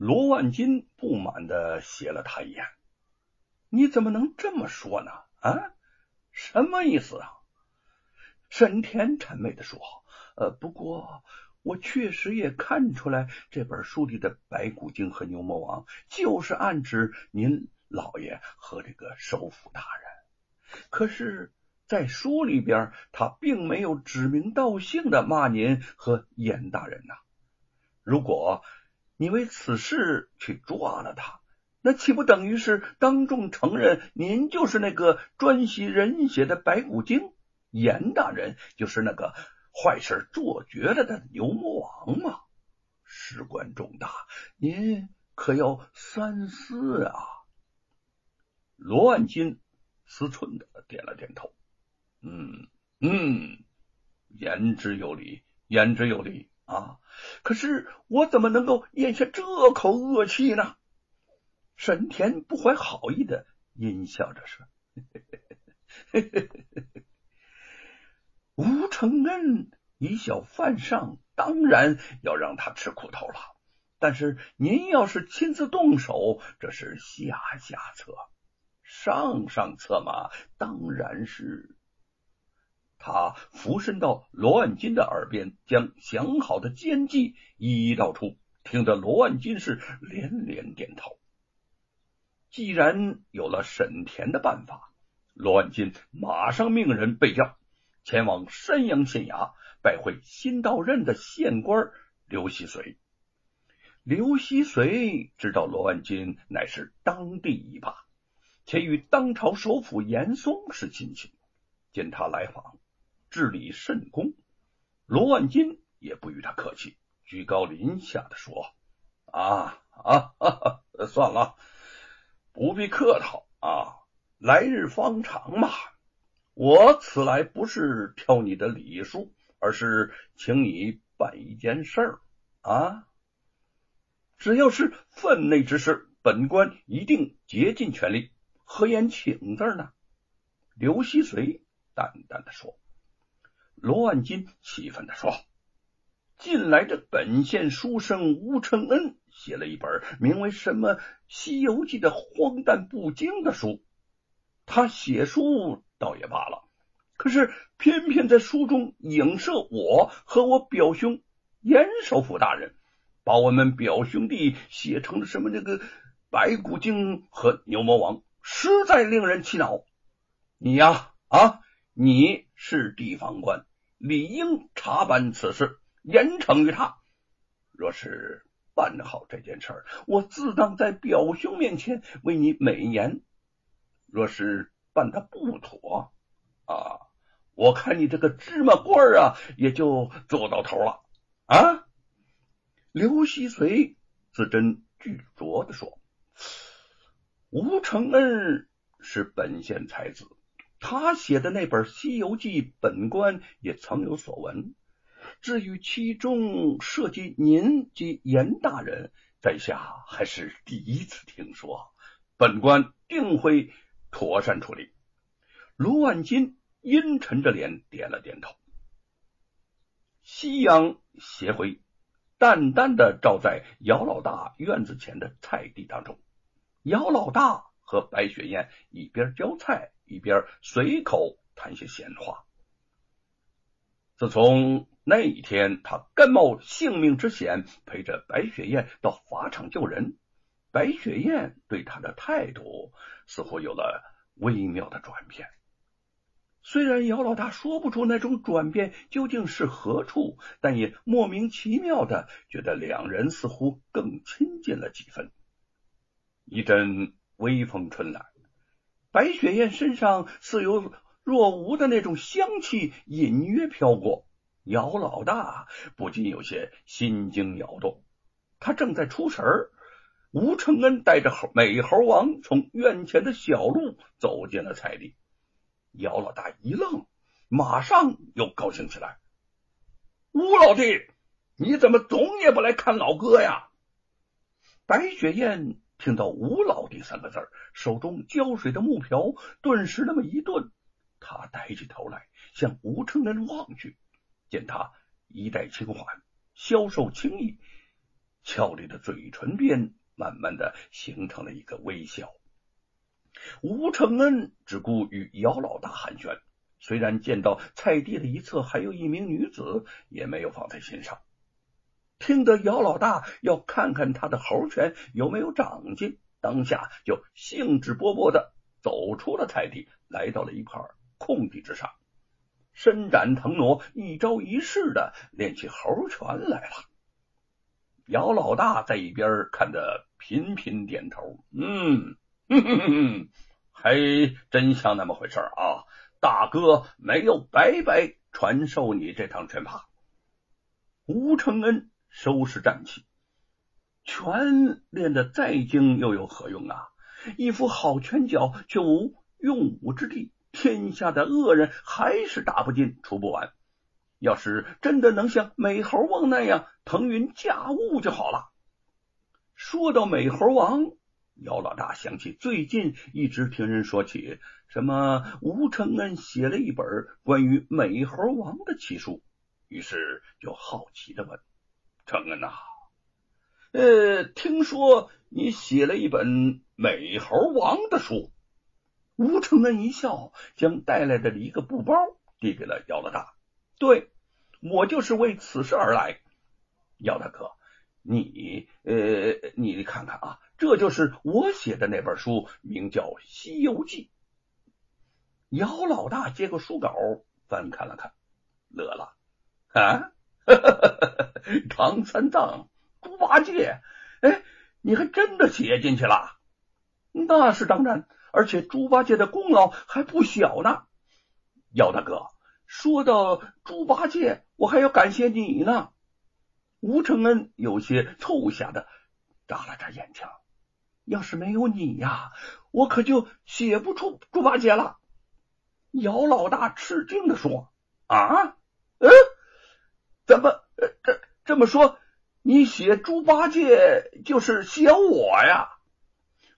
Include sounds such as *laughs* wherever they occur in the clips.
罗万金不满的斜了他一眼：“你怎么能这么说呢？啊，什么意思啊？”沈田谄媚的说：“呃，不过我确实也看出来，这本书里的白骨精和牛魔王就是暗指您老爷和这个首府大人。可是，在书里边，他并没有指名道姓的骂您和严大人呐。如果你为此事去抓了他，那岂不等于是当众承认您就是那个专吸人血的白骨精？”严大人就是那个坏事做绝了的牛魔王吗？事关重大，您可要三思啊！罗万金思忖的点了点头，嗯嗯，言之有理，言之有理啊！可是我怎么能够咽下这口恶气呢？沈田不怀好意的阴笑着说：“嘿嘿嘿嘿嘿。”吴承恩以小犯上，当然要让他吃苦头了。但是您要是亲自动手，这是下下策；上上策嘛，当然是他俯身到罗万金的耳边，将想好的奸计一一道出，听得罗万金是连连点头。既然有了沈田的办法，罗万金马上命人备轿。前往山阳县衙拜会新到任的县官刘希随。刘希随知道罗万金乃是当地一霸，且与当朝首辅严嵩是亲戚，见他来访，治理甚功。罗万金也不与他客气，居高临下的说：“啊啊，算了，不必客套啊，来日方长嘛。”我此来不是挑你的礼数，而是请你办一件事儿啊！只要是分内之事，本官一定竭尽全力。何言请字呢？刘希随淡淡的说。罗万金气愤的说：“近来这本县书生吴承恩写了一本名为什么《西游记》的荒诞不经的书，他写书。”倒也罢了，可是偏偏在书中影射我和我表兄严首府大人，把我们表兄弟写成了什么那个白骨精和牛魔王，实在令人气恼。你呀啊，你是地方官，理应查办此事，严惩于他。若是办好这件事儿，我自当在表兄面前为你美言。若是，办的不妥啊！我看你这个芝麻官啊，也就做到头了啊！刘希随字真句酌的说：“吴承恩是本县才子，他写的那本《西游记》，本官也曾有所闻。至于其中涉及您及严大人，在下还是第一次听说，本官定会。”妥善处理。卢万金阴沉着脸点了点头。夕阳斜晖，淡淡的照在姚老大院子前的菜地当中。姚老大和白雪燕一边浇菜，一边随口谈些闲话。自从那一天，他甘冒性命之险陪着白雪燕到法场救人。白雪燕对他的态度似乎有了微妙的转变，虽然姚老大说不出那种转变究竟是何处，但也莫名其妙的觉得两人似乎更亲近了几分。一阵微风吹来，白雪燕身上似有若无的那种香气隐约飘过，姚老大不禁有些心惊摇动，他正在出神儿。吴承恩带着猴美猴王从院前的小路走进了菜地，姚老大一愣，马上又高兴起来：“吴老弟，你怎么总也不来看老哥呀？”白雪燕听到“吴老弟”三个字，手中浇水的木瓢顿时那么一顿，他抬起头来向吴承恩望去，见他衣带轻缓，消瘦轻逸。俏丽的嘴唇边慢慢的形成了一个微笑。吴承恩只顾与姚老大寒暄，虽然见到菜地的一侧还有一名女子，也没有放在心上。听得姚老大要看看他的猴拳有没有长进，当下就兴致勃勃的走出了菜地，来到了一块空地之上，伸展腾挪，一招一式的练起猴拳来了。姚老大在一边看得，频频点头，嗯。哼哼哼，还真像那么回事啊！大哥没有白白传授你这趟拳法。吴承恩收拾战气，拳练得再精又有何用啊？一副好拳脚却无用武之地，天下的恶人还是打不尽、除不完。要是真的能像美猴王那样腾云驾雾就好了。说到美猴王。姚老大想起最近一直听人说起什么吴承恩写了一本关于美猴王的奇书，于是就好奇的问：“承恩呐，呃，听说你写了一本美猴王的书？”吴承恩一笑，将带来的一个布包递给了姚老大：“对，我就是为此事而来。姚大哥，你呃，你看看啊。”这就是我写的那本书，名叫《西游记》。姚老大接过书稿，翻看了看，乐了啊！*laughs* *laughs* 唐三藏、猪八戒，哎，你还真的写进去了？那是当然，而且猪八戒的功劳还不小呢。姚大哥，说到猪八戒，我还要感谢你呢。吴承恩有些凑下的眨了眨眼睛。要是没有你呀，我可就写不出猪八戒了。姚老大吃惊的说：“啊，嗯，怎么这么说？你写猪八戒就是写我呀？”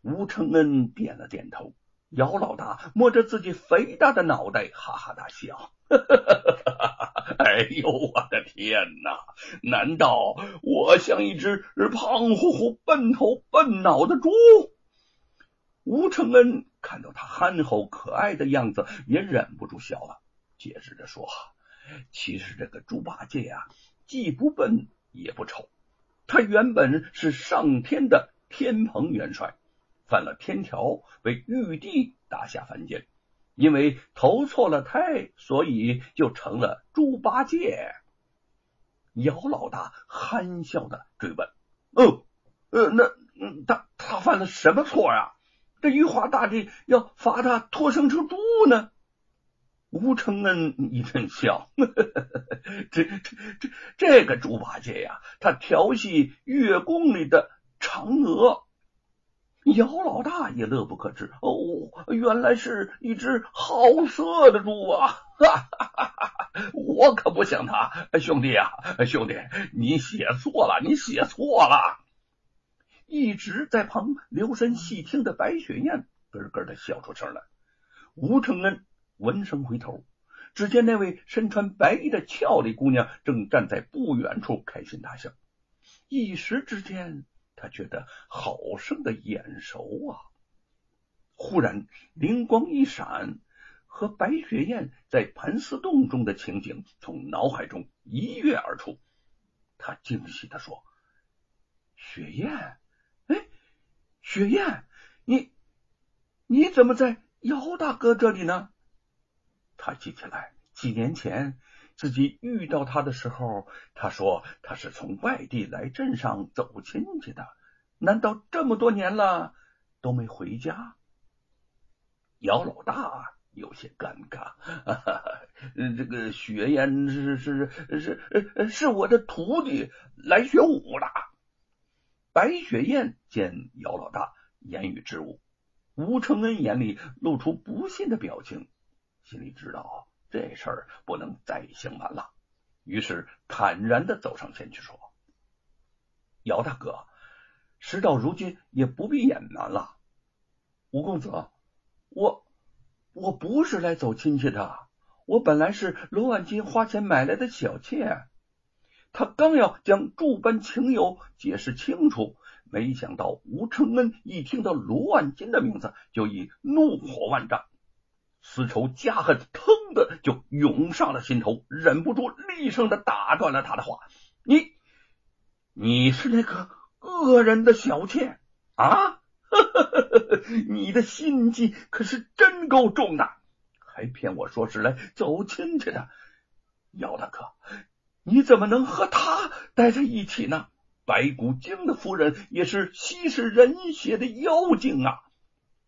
吴承恩点了点头。姚老大摸着自己肥大的脑袋，哈哈大笑。*laughs* 哎呦，我的天哪！难道我像一只胖乎乎、笨头笨脑的猪？吴承恩看到他憨厚可爱的样子，也忍不住笑了，解释着说：“其实这个猪八戒呀，既不笨也不丑，他原本是上天的天蓬元帅，犯了天条，被玉帝打下凡间。”因为投错了胎，所以就成了猪八戒。姚老大憨笑的追问：“哦，呃，那他他犯了什么错呀？这玉皇大帝要罚他脱生成猪呢？”吴承恩一阵笑：“ *laughs* 这这这这个猪八戒呀，他调戏月宫里的嫦娥。”姚老大也乐不可支哦，原来是一只好色的猪啊！哈哈哈哈我可不像他，兄弟啊，兄弟，你写错了，你写错了。一直在旁留神细听的白雪燕咯咯的笑出声来。吴承恩闻声回头，只见那位身穿白衣的俏丽姑娘正站在不远处开心大笑，一时之间。他觉得好生的眼熟啊！忽然灵光一闪，和白雪燕在盘丝洞中的情景从脑海中一跃而出。他惊喜的说：“雪燕，哎，雪燕，你你怎么在姚大哥这里呢？”他记起来，几年前。自己遇到他的时候，他说他是从外地来镇上走亲戚的。难道这么多年了都没回家？姚老大有些尴尬。这个雪燕是是是是我的徒弟，来学武的。白雪燕见姚老大言语之物，吴承恩眼里露出不信的表情，心里知道。这事儿不能再隐瞒了，于是坦然的走上前去说：“姚大哥，事到如今也不必隐瞒了。吴公子，我我不是来走亲戚的，我本来是罗万金花钱买来的小妾。”他刚要将诸般情由解释清楚，没想到吴承恩一听到罗万金的名字，就已怒火万丈，丝绸加恨腾的就涌上了心头，忍不住厉声的打断了他的话：“你，你是那个恶人的小妾啊？*laughs* 你的心机可是真够重的，还骗我说是来走亲戚的。姚大哥，你怎么能和他待在一起呢？白骨精的夫人也是吸食人血的妖精啊！”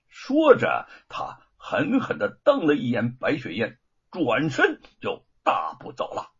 说着，他狠狠的瞪了一眼白雪燕，转身就大步走了。